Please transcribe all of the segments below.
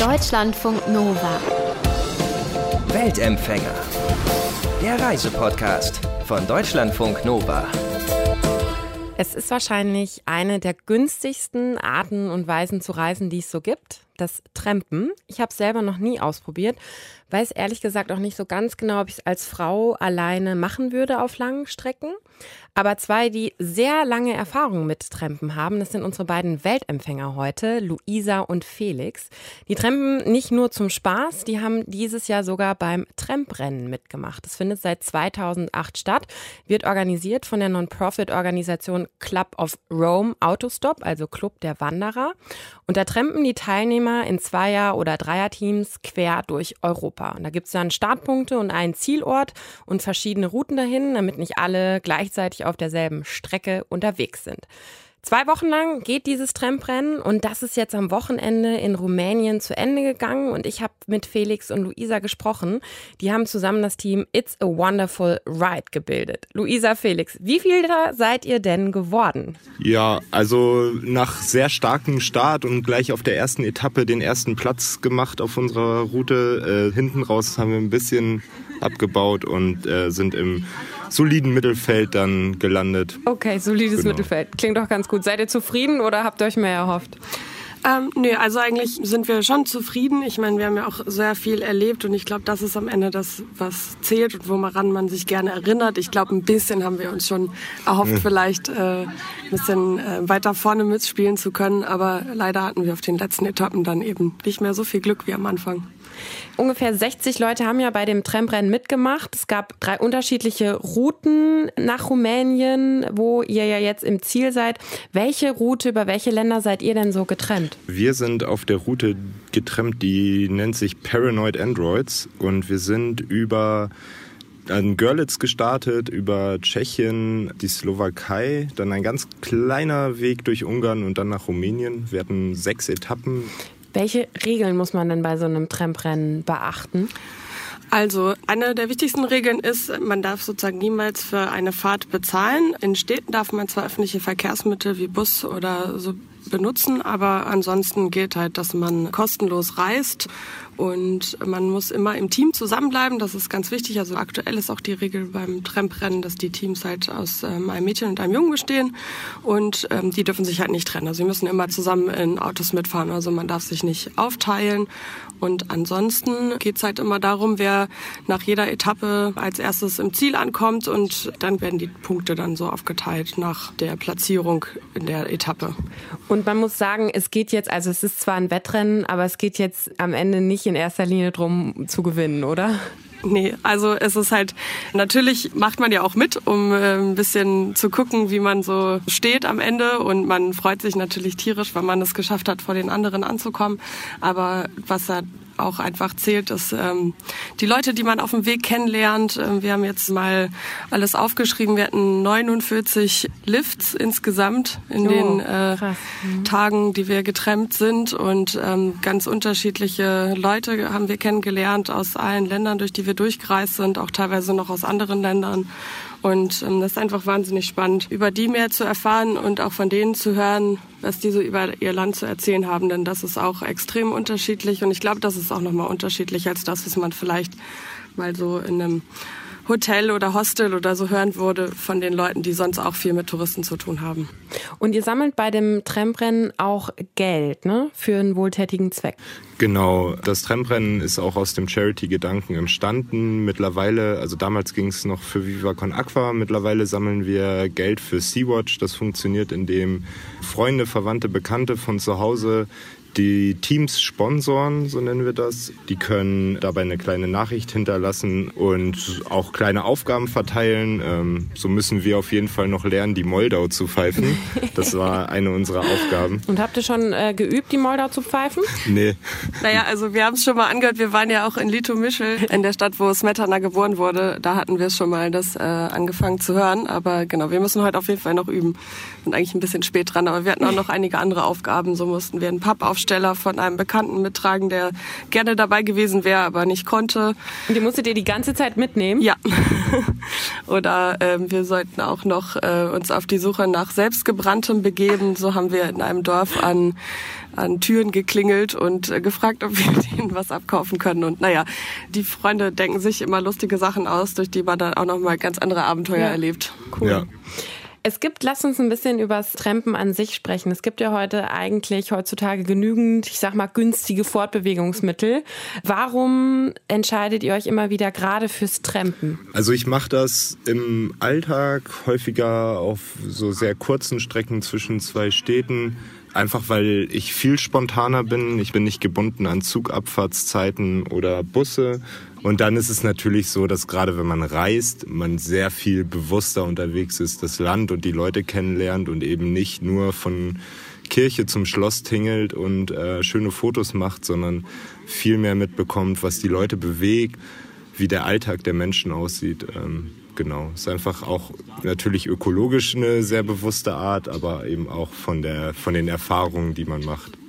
Deutschlandfunk Nova. Weltempfänger. Der Reisepodcast von Deutschlandfunk Nova. Es ist wahrscheinlich eine der günstigsten Arten und Weisen zu reisen, die es so gibt. Das Trampen. Ich habe es selber noch nie ausprobiert. Weiß ehrlich gesagt auch nicht so ganz genau, ob ich es als Frau alleine machen würde auf langen Strecken. Aber zwei, die sehr lange Erfahrung mit Trampen haben, das sind unsere beiden Weltempfänger heute, Luisa und Felix. Die trampen nicht nur zum Spaß, die haben dieses Jahr sogar beim Tramprennen mitgemacht. Das findet seit 2008 statt, wird organisiert von der Non-Profit-Organisation Club of Rome Autostop, also Club der Wanderer. Und da trampen die Teilnehmer in Zweier- oder Dreierteams quer durch Europa. Und da gibt es dann Startpunkte und einen Zielort und verschiedene Routen dahin, damit nicht alle gleichzeitig auf derselben Strecke unterwegs sind. Zwei Wochen lang geht dieses Tramprennen und das ist jetzt am Wochenende in Rumänien zu Ende gegangen und ich habe mit Felix und Luisa gesprochen. Die haben zusammen das Team It's a Wonderful Ride gebildet. Luisa, Felix, wie viel da seid ihr denn geworden? Ja, also nach sehr starkem Start und gleich auf der ersten Etappe den ersten Platz gemacht auf unserer Route. Äh, hinten raus haben wir ein bisschen abgebaut und äh, sind im soliden Mittelfeld dann gelandet. Okay, solides genau. Mittelfeld. Klingt doch ganz gut. Seid ihr zufrieden oder habt ihr euch mehr erhofft? Ähm, nee, also eigentlich sind wir schon zufrieden. Ich meine, wir haben ja auch sehr viel erlebt und ich glaube, das ist am Ende das, was zählt und woran man sich gerne erinnert. Ich glaube, ein bisschen haben wir uns schon erhofft, vielleicht äh, ein bisschen äh, weiter vorne mitspielen zu können, aber leider hatten wir auf den letzten Etappen dann eben nicht mehr so viel Glück wie am Anfang. Ungefähr 60 Leute haben ja bei dem Tramprennen mitgemacht. Es gab drei unterschiedliche Routen nach Rumänien, wo ihr ja jetzt im Ziel seid. Welche Route über welche Länder seid ihr denn so getrennt? Wir sind auf der Route getrennt, die nennt sich Paranoid Androids und wir sind über an Görlitz gestartet, über Tschechien, die Slowakei, dann ein ganz kleiner Weg durch Ungarn und dann nach Rumänien. Wir hatten sechs Etappen. Welche Regeln muss man denn bei so einem Tramprennen beachten? Also eine der wichtigsten Regeln ist, man darf sozusagen niemals für eine Fahrt bezahlen. In Städten darf man zwar öffentliche Verkehrsmittel wie Bus oder so benutzen, aber ansonsten gilt halt, dass man kostenlos reist und man muss immer im Team zusammenbleiben. Das ist ganz wichtig. Also aktuell ist auch die Regel beim Tramprennen, dass die Teams halt aus ähm, einem Mädchen und einem Jungen bestehen und ähm, die dürfen sich halt nicht trennen. Also sie müssen immer zusammen in Autos mitfahren. Also man darf sich nicht aufteilen. Und ansonsten geht's halt immer darum, wer nach jeder Etappe als erstes im Ziel ankommt und dann werden die Punkte dann so aufgeteilt nach der Platzierung in der Etappe. Und man muss sagen, es geht jetzt, also es ist zwar ein Wettrennen, aber es geht jetzt am Ende nicht in erster Linie darum zu gewinnen, oder? Nee, also es ist halt, natürlich macht man ja auch mit, um äh, ein bisschen zu gucken, wie man so steht am Ende und man freut sich natürlich tierisch, wenn man es geschafft hat, vor den anderen anzukommen. Aber was da auch einfach zählt, dass ähm, die Leute, die man auf dem Weg kennenlernt, äh, wir haben jetzt mal alles aufgeschrieben, wir hatten 49 Lifts insgesamt in oh, den äh, mhm. Tagen, die wir getrennt sind und ähm, ganz unterschiedliche Leute haben wir kennengelernt aus allen Ländern, durch die wir durchgereist sind, auch teilweise noch aus anderen Ländern. Und ähm, das ist einfach wahnsinnig spannend, über die mehr zu erfahren und auch von denen zu hören, was die so über ihr Land zu erzählen haben. Denn das ist auch extrem unterschiedlich. Und ich glaube, das ist auch nochmal unterschiedlich als das, was man vielleicht mal so in einem Hotel oder Hostel oder so hören würde von den Leuten, die sonst auch viel mit Touristen zu tun haben. Und ihr sammelt bei dem Tramprennen auch Geld ne? für einen wohltätigen Zweck. Genau, das Tramprennen ist auch aus dem Charity-Gedanken entstanden. Mittlerweile, also damals ging es noch für Viva Con Aqua, mittlerweile sammeln wir Geld für Sea-Watch. Das funktioniert, indem Freunde, Verwandte, Bekannte von zu Hause die Teams sponsoren, so nennen wir das. Die können dabei eine kleine Nachricht hinterlassen und auch kleine Aufgaben verteilen. Ähm, so müssen wir auf jeden Fall noch lernen, die Moldau zu pfeifen. Das war eine unserer Aufgaben. Und habt ihr schon äh, geübt, die Moldau zu pfeifen? Nee. Naja, also wir haben es schon mal angehört. Wir waren ja auch in Litomischl, in der Stadt, wo Smetana geboren wurde. Da hatten wir es schon mal das äh, angefangen zu hören. Aber genau, wir müssen heute auf jeden Fall noch üben. Sind eigentlich ein bisschen spät dran, aber wir hatten auch noch einige andere Aufgaben. So mussten wir einen Pub auf Aufsteller von einem Bekannten mittragen, der gerne dabei gewesen wäre, aber nicht konnte. Und die musstet ihr die ganze Zeit mitnehmen? Ja. Oder ähm, wir sollten auch noch äh, uns auf die Suche nach selbstgebranntem begeben. So haben wir in einem Dorf an an Türen geklingelt und äh, gefragt, ob wir denen was abkaufen können. Und naja, die Freunde denken sich immer lustige Sachen aus, durch die man dann auch nochmal ganz andere Abenteuer ja. erlebt. Cool. Ja. Es gibt, lass uns ein bisschen übers Trampen an sich sprechen. Es gibt ja heute eigentlich heutzutage genügend, ich sag mal, günstige Fortbewegungsmittel. Warum entscheidet ihr euch immer wieder gerade fürs Trampen? Also ich mache das im Alltag häufiger auf so sehr kurzen Strecken zwischen zwei Städten Einfach weil ich viel spontaner bin. Ich bin nicht gebunden an Zugabfahrtszeiten oder Busse. Und dann ist es natürlich so, dass gerade wenn man reist, man sehr viel bewusster unterwegs ist, das Land und die Leute kennenlernt und eben nicht nur von Kirche zum Schloss tingelt und äh, schöne Fotos macht, sondern viel mehr mitbekommt, was die Leute bewegt, wie der Alltag der Menschen aussieht. Ähm, genau. Ist einfach auch natürlich ökologisch eine sehr bewusste Art, aber eben auch von, der, von den Erfahrungen, die man macht.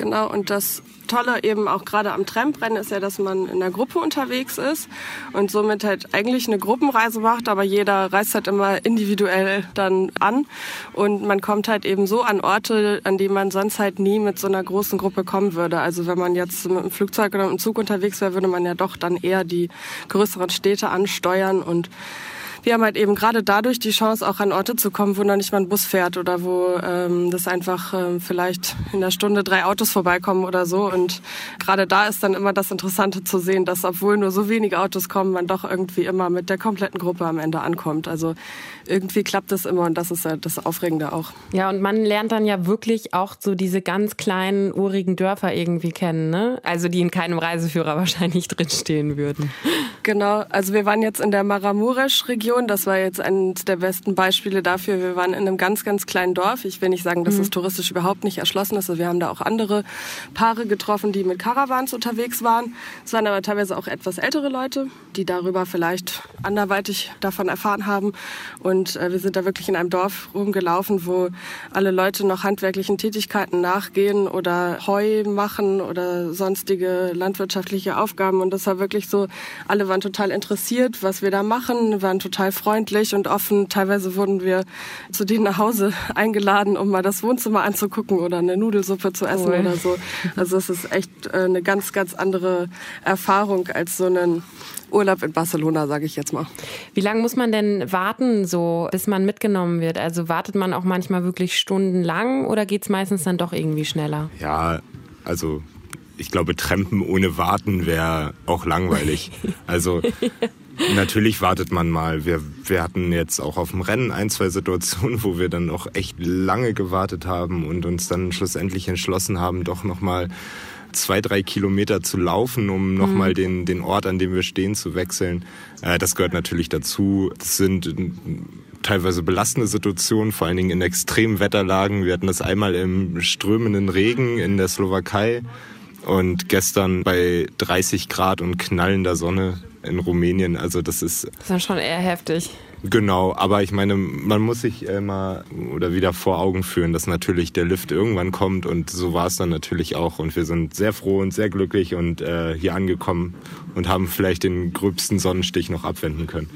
Genau, und das Tolle eben auch gerade am Tramprennen ist ja, dass man in der Gruppe unterwegs ist und somit halt eigentlich eine Gruppenreise macht, aber jeder reist halt immer individuell dann an und man kommt halt eben so an Orte, an die man sonst halt nie mit so einer großen Gruppe kommen würde. Also wenn man jetzt mit dem Flugzeug oder mit dem Zug unterwegs wäre, würde man ja doch dann eher die größeren Städte ansteuern und wir haben halt eben gerade dadurch die Chance, auch an Orte zu kommen, wo noch nicht mal ein Bus fährt oder wo ähm, das einfach ähm, vielleicht in der Stunde drei Autos vorbeikommen oder so. Und gerade da ist dann immer das Interessante zu sehen, dass obwohl nur so wenige Autos kommen, man doch irgendwie immer mit der kompletten Gruppe am Ende ankommt. Also irgendwie klappt das immer und das ist ja das Aufregende auch. Ja, und man lernt dann ja wirklich auch so diese ganz kleinen, urigen Dörfer irgendwie kennen, ne? Also die in keinem Reiseführer wahrscheinlich drinstehen würden. Genau, also wir waren jetzt in der Maramuresch-Region. Das war jetzt eines der besten Beispiele dafür. Wir waren in einem ganz, ganz kleinen Dorf. Ich will nicht sagen, dass mhm. es touristisch überhaupt nicht erschlossen ist. Also wir haben da auch andere Paare getroffen, die mit Caravans unterwegs waren. Es waren aber teilweise auch etwas ältere Leute, die darüber vielleicht anderweitig davon erfahren haben. Und äh, wir sind da wirklich in einem Dorf rumgelaufen, wo alle Leute noch handwerklichen Tätigkeiten nachgehen oder Heu machen oder sonstige landwirtschaftliche Aufgaben. Und das war wirklich so, alle waren total interessiert, was wir da machen, waren total freundlich und offen. Teilweise wurden wir zu denen nach Hause eingeladen, um mal das Wohnzimmer anzugucken oder eine Nudelsuppe zu essen cool. oder so. Also es ist echt äh, eine ganz, ganz andere Erfahrung als so einen Urlaub in Barcelona, sage ich jetzt mal. Wie lange muss man denn warten, so bis man mitgenommen wird? Also wartet man auch manchmal wirklich stundenlang oder geht es meistens dann doch irgendwie schneller? Ja, also ich glaube, Trampen ohne Warten wäre auch langweilig. Also natürlich wartet man mal. Wir, wir hatten jetzt auch auf dem Rennen ein, zwei Situationen, wo wir dann auch echt lange gewartet haben und uns dann schlussendlich entschlossen haben, doch nochmal zwei, drei Kilometer zu laufen, um nochmal mhm. den, den Ort, an dem wir stehen, zu wechseln. Äh, das gehört natürlich dazu. Das sind teilweise belastende Situationen, vor allen Dingen in extremen Wetterlagen. Wir hatten das einmal im strömenden Regen in der Slowakei und gestern bei 30 Grad und knallender Sonne in Rumänien. Also das ist. Das ist dann schon eher heftig. Genau, aber ich meine, man muss sich immer oder wieder vor Augen führen, dass natürlich der Lift irgendwann kommt und so war es dann natürlich auch. Und wir sind sehr froh und sehr glücklich und äh, hier angekommen und haben vielleicht den gröbsten Sonnenstich noch abwenden können.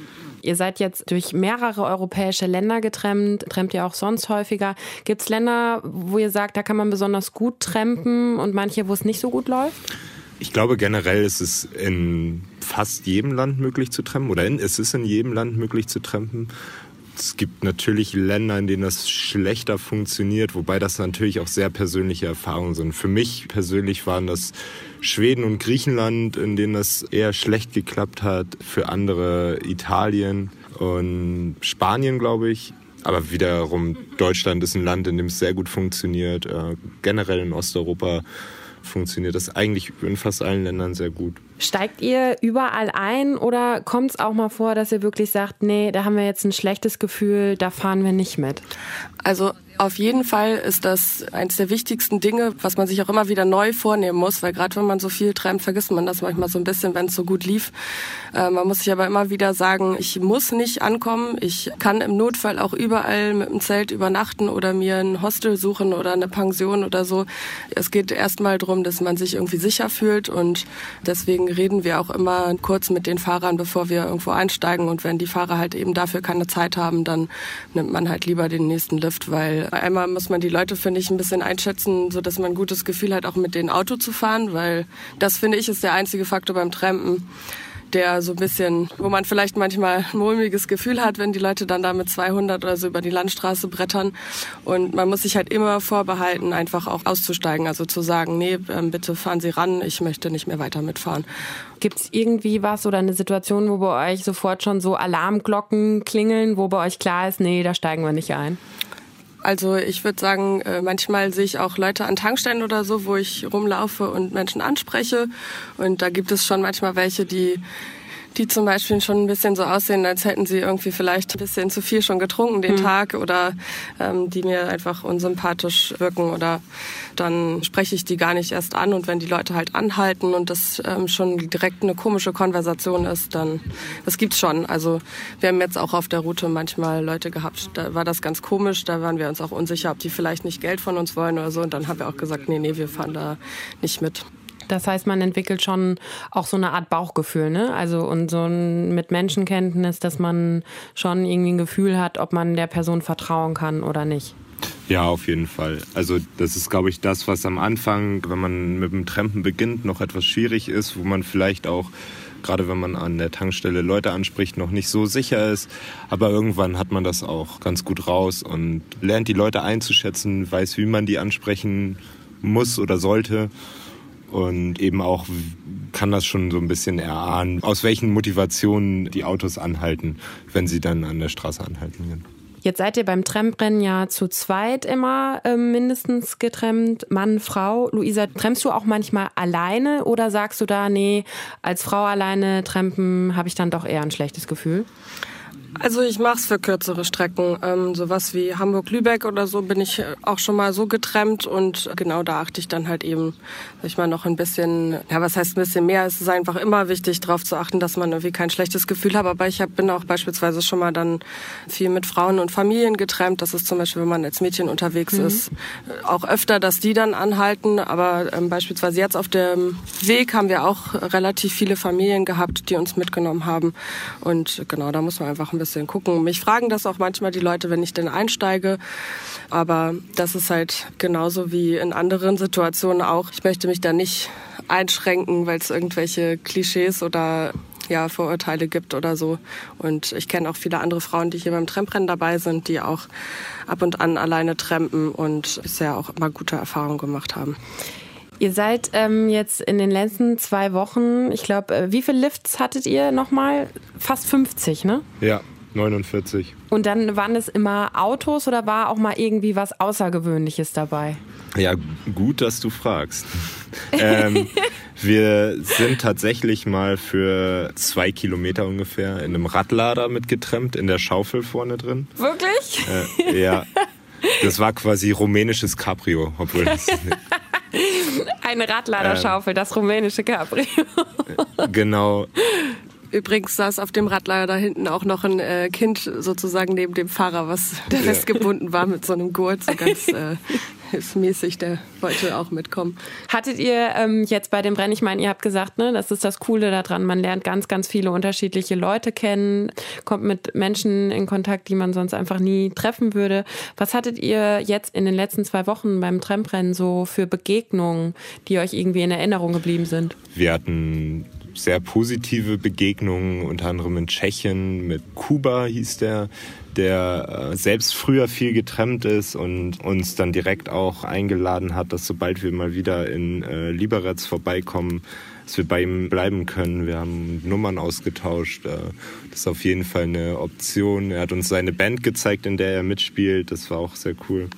Ihr seid jetzt durch mehrere europäische Länder getrennt, trampt ihr auch sonst häufiger. Gibt es Länder, wo ihr sagt, da kann man besonders gut trampen und manche, wo es nicht so gut läuft? Ich glaube generell ist es in fast jedem Land möglich zu trampen oder in, es ist in jedem Land möglich zu trampen. Es gibt natürlich Länder, in denen das schlechter funktioniert, wobei das natürlich auch sehr persönliche Erfahrungen sind. Für mich persönlich waren das Schweden und Griechenland, in denen das eher schlecht geklappt hat. Für andere Italien und Spanien, glaube ich. Aber wiederum Deutschland ist ein Land, in dem es sehr gut funktioniert. Äh, generell in Osteuropa funktioniert das eigentlich in fast allen Ländern sehr gut. Steigt ihr überall ein oder kommt es auch mal vor, dass ihr wirklich sagt, nee, da haben wir jetzt ein schlechtes Gefühl, da fahren wir nicht mit? Also Auf jeden Fall ist das eines der wichtigsten Dinge, was man sich auch immer wieder neu vornehmen muss, weil gerade wenn man so viel träumt, vergisst man das manchmal so ein bisschen, wenn es so gut lief. Äh, man muss sich aber immer wieder sagen, ich muss nicht ankommen. Ich kann im Notfall auch überall mit dem Zelt übernachten oder mir ein Hostel suchen oder eine Pension oder so. Es geht erstmal darum, dass man sich irgendwie sicher fühlt und deswegen reden wir auch immer kurz mit den Fahrern, bevor wir irgendwo einsteigen. Und wenn die Fahrer halt eben dafür keine Zeit haben, dann nimmt man halt lieber den nächsten Lift, weil einmal muss man die Leute, finde ich, ein bisschen einschätzen, so dass man ein gutes Gefühl hat, auch mit dem Auto zu fahren, weil das, finde ich, ist der einzige Faktor beim Trampen, der so ein bisschen, wo man vielleicht manchmal ein mulmiges Gefühl hat, wenn die Leute dann da mit 200 oder so über die Landstraße brettern. Und man muss sich halt immer vorbehalten, einfach auch auszusteigen, also zu sagen, nee, ähm, bitte fahren Sie ran, ich möchte nicht mehr weiter mitfahren. Gibt es irgendwie was oder eine Situation, wo bei euch sofort schon so Alarmglocken klingeln, wo bei euch klar ist, nee, da steigen wir nicht ein? Also ich würde sagen, äh, manchmal sehe ich auch Leute an Tankstellen oder so, wo ich rumlaufe und Menschen anspreche. Und da gibt es schon manchmal welche, die die zum Beispiel schon ein bisschen so aussehen, als hätten sie irgendwie vielleicht ein bisschen zu viel schon getrunken den mhm. Tag oder ähm, die mir einfach unsympathisch wirken oder dann spreche ich die gar nicht erst an und wenn die Leute halt anhalten und das ähm, schon direkt eine komische Konversation ist, dann das gibt's schon. Also wir haben jetzt auch auf der Route manchmal Leute gehabt, da war das ganz komisch, da waren wir uns auch unsicher, ob die vielleicht nicht Geld von uns wollen oder so und dann haben wir auch gesagt, nee, nee, wir fahren da nicht mit. Das heißt, man entwickelt schon auch so eine Art Bauchgefühl, ne? Also und so ein, mit Menschenkenntnis, dass man schon irgendwie ein Gefühl hat, ob man der Person vertrauen kann oder nicht. Ja, auf jeden Fall. Also das ist, glaube ich, das, was am Anfang, wenn man mit dem Trampen beginnt, noch etwas schwierig ist, wo man vielleicht auch gerade wenn man an der Tankstelle Leute anspricht, noch nicht so sicher ist. Aber irgendwann hat man das auch ganz gut raus und lernt die Leute einzuschätzen, weiß, wie man die ansprechen muss oder sollte und eben auch kann das schon so ein bisschen erahnen, aus welchen Motivationen die Autos anhalten, wenn sie dann an der Straße anhalten. Jetzt seid ihr beim Tramprennen ja zu zweit immer äh, mindestens getrennt, Mann, Frau. Luisa, tremmst du auch manchmal alleine oder sagst du da, nee, als Frau alleine trampen habe ich dann doch eher ein schlechtes Gefühl? Also ich mache es für kürzere Strecken. Ähm, sowas wie Hamburg-Lübeck oder so bin ich auch schon mal so getrennt und genau da achte ich dann halt eben, sag ich mal, noch ein bisschen, ja was heißt ein bisschen mehr, es ist einfach immer wichtig darauf zu achten, dass man irgendwie kein schlechtes Gefühl hat, aber ich hab, bin auch beispielsweise schon mal dann viel mit Frauen und Familien getrennt, das ist zum Beispiel, wenn man als Mädchen unterwegs mhm. ist, auch öfter, dass die dann anhalten, aber ähm, beispielsweise jetzt auf dem Weg haben wir auch relativ viele Familien gehabt, die uns mitgenommen haben. Und genau, da muss man einfach ein bisschen bisschen gucken. Mich fragen das auch manchmal die Leute, wenn ich denn einsteige. Aber das ist halt genauso wie in anderen Situationen auch. Ich möchte mich da nicht einschränken, weil es irgendwelche Klischees oder ja, Vorurteile gibt oder so. Und ich kenne auch viele andere Frauen, die hier beim Tramprennen dabei sind, die auch ab und an alleine trampen und bisher auch immer gute Erfahrungen gemacht haben. Ihr seid ähm, jetzt in den letzten zwei Wochen, ich glaube, äh, wie viele Lifts hattet ihr nochmal? Fast 50, ne? Ja, 49. Und dann waren es immer Autos oder war auch mal irgendwie was Außergewöhnliches dabei? Ja, gut, dass du fragst. ähm, wir sind tatsächlich mal für zwei Kilometer ungefähr in einem Radlader mitgetrennt, in der Schaufel vorne drin. Wirklich? Äh, ja. Das war quasi rumänisches Cabrio, obwohl das. Eine Radladerschaufel, ähm, das rumänische Cabrio. genau. Übrigens saß auf dem Radlager da hinten auch noch ein äh, Kind sozusagen neben dem Fahrer, was ja. festgebunden war mit so einem Gurt, so ganz äh, hilfsmäßig, der wollte auch mitkommen. Hattet ihr ähm, jetzt bei dem Rennen, ich meine, ihr habt gesagt, ne, das ist das Coole daran, man lernt ganz, ganz viele unterschiedliche Leute kennen, kommt mit Menschen in Kontakt, die man sonst einfach nie treffen würde. Was hattet ihr jetzt in den letzten zwei Wochen beim Tramprennen so für Begegnungen, die euch irgendwie in Erinnerung geblieben sind? Wir hatten sehr positive Begegnungen, unter anderem in Tschechien mit Kuba hieß der, der äh, selbst früher viel getrennt ist und uns dann direkt auch eingeladen hat, dass sobald wir mal wieder in äh, Liberec vorbeikommen, dass wir bei ihm bleiben können. Wir haben Nummern ausgetauscht. Äh, das ist auf jeden Fall eine Option. Er hat uns seine Band gezeigt, in der er mitspielt. Das war auch sehr cool.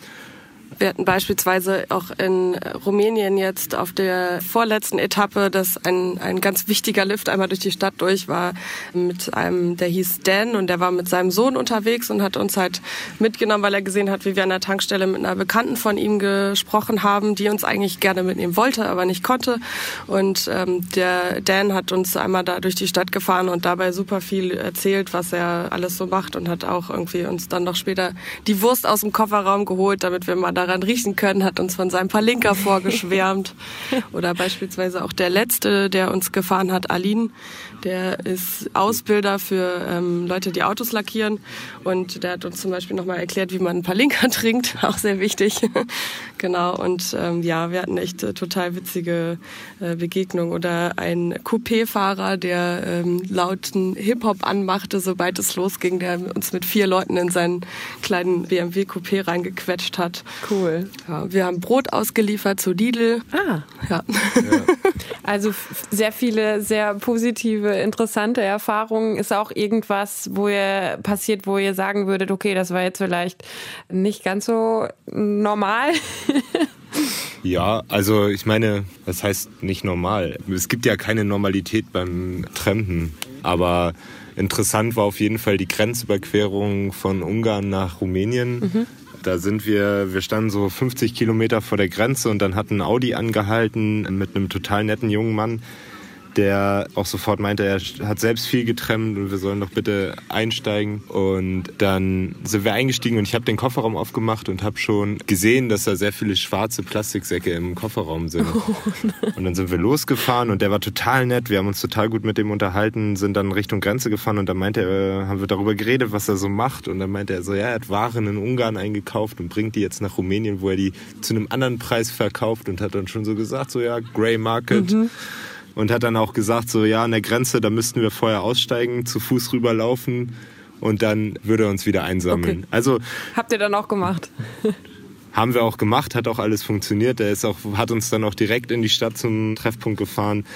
Wir hatten beispielsweise auch in Rumänien jetzt auf der vorletzten Etappe, dass ein, ein ganz wichtiger Lift einmal durch die Stadt durch war mit einem, der hieß Dan und der war mit seinem Sohn unterwegs und hat uns halt mitgenommen, weil er gesehen hat, wie wir an der Tankstelle mit einer Bekannten von ihm gesprochen haben, die uns eigentlich gerne mitnehmen wollte, aber nicht konnte. Und ähm, der Dan hat uns einmal da durch die Stadt gefahren und dabei super viel erzählt, was er alles so macht und hat auch irgendwie uns dann noch später die Wurst aus dem Kofferraum geholt, damit wir mal daran riechen können, hat uns von seinem Palinka vorgeschwärmt. Oder beispielsweise auch der letzte, der uns gefahren hat, Aline, der ist Ausbilder für ähm, Leute, die Autos lackieren. Und der hat uns zum Beispiel nochmal erklärt, wie man ein Palinka trinkt, auch sehr wichtig. genau, und ähm, ja, wir hatten echt äh, total witzige äh, Begegnungen. Oder ein Coupé-Fahrer, der ähm, lauten Hip-Hop anmachte, sobald es losging, der uns mit vier Leuten in seinen kleinen BMW Coupé reingequetscht hat. Cool. Ja, wir haben Brot ausgeliefert zu Lidl. Ah. Ja. ja. Also sehr viele sehr positive, interessante Erfahrungen. Ist auch irgendwas, wo ihr passiert, wo ihr sagen würdet, okay, das war jetzt vielleicht nicht ganz so normal? Ja, also ich meine, das heißt nicht normal. Es gibt ja keine Normalität beim Trampen, aber interessant war auf jeden Fall die Grenzüberquerung von Ungarn nach Rumänien. Mhm. Da sind wir, wir standen so 50 Kilometer vor der Grenze und dann hat ein Audi angehalten mit einem total netten jungen Mann, der auch sofort meinte, er hat selbst viel getrennt und wir sollen doch bitte einsteigen. Und dann sind wir eingestiegen und ich habe den Kofferraum aufgemacht und habe schon gesehen, dass da sehr viele schwarze Plastiksäcke im Kofferraum sind. Oh und dann sind wir losgefahren und der war total nett. Wir haben uns total gut mit dem unterhalten, sind dann Richtung Grenze gefahren und dann meinte er, äh, haben wir darüber geredet, was er so macht. Und dann meinte er so, ja, er hat Waren in Ungarn eingekauft und bringt die jetzt nach Rumänien, wo er die zu einem anderen Preis verkauft und hat dann schon so gesagt, so ja, Grey Market. Mhm und hat dann auch gesagt, so ja, an der Grenze, da müssten wir vorher aussteigen, zu Fuß rüberlaufen und dann würde er uns wieder einsammeln. Okay. Also habt ihr dann auch gemacht? haben wir auch gemacht, hat auch alles funktioniert. Er ist auch, hat uns dann auch direkt in die Stadt zum Treffpunkt gefahren.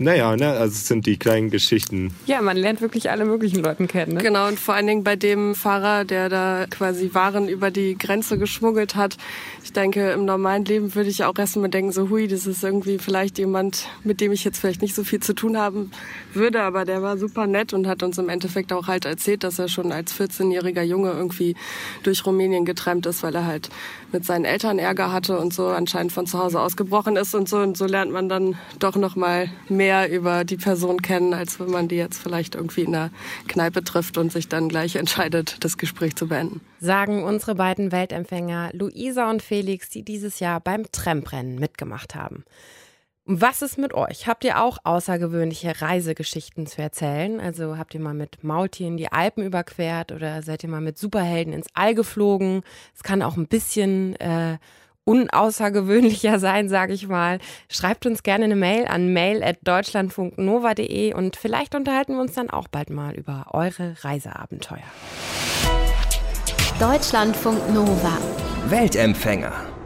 Naja, ne, also es sind die kleinen Geschichten. Ja, man lernt wirklich alle möglichen Leute kennen. Ne? Genau, und vor allen Dingen bei dem Fahrer, der da quasi Waren über die Grenze geschmuggelt hat. Ich denke, im normalen Leben würde ich auch erstmal denken, so hui, das ist irgendwie vielleicht jemand, mit dem ich jetzt vielleicht nicht so viel zu tun haben würde, aber der war super nett und hat uns im Endeffekt auch halt erzählt, dass er schon als 14-jähriger Junge irgendwie durch Rumänien getrennt ist, weil er halt mit seinen Eltern Ärger hatte und so anscheinend von zu Hause ausgebrochen ist und so. Und so lernt man dann doch noch mal mehr über die Person kennen, als wenn man die jetzt vielleicht irgendwie in der Kneipe trifft und sich dann gleich entscheidet, das Gespräch zu beenden. Sagen unsere beiden Weltempfänger Luisa und Felix, die dieses Jahr beim Tramprennen mitgemacht haben. Was ist mit euch? Habt ihr auch außergewöhnliche Reisegeschichten zu erzählen? Also habt ihr mal mit Maultieren die Alpen überquert oder seid ihr mal mit Superhelden ins All geflogen? Es kann auch ein bisschen äh, unaußergewöhnlicher sein, sage ich mal. Schreibt uns gerne eine Mail an mail@deutschlandfunknova.de und vielleicht unterhalten wir uns dann auch bald mal über eure Reiseabenteuer. Deutschlandfunk Nova. Weltempfänger.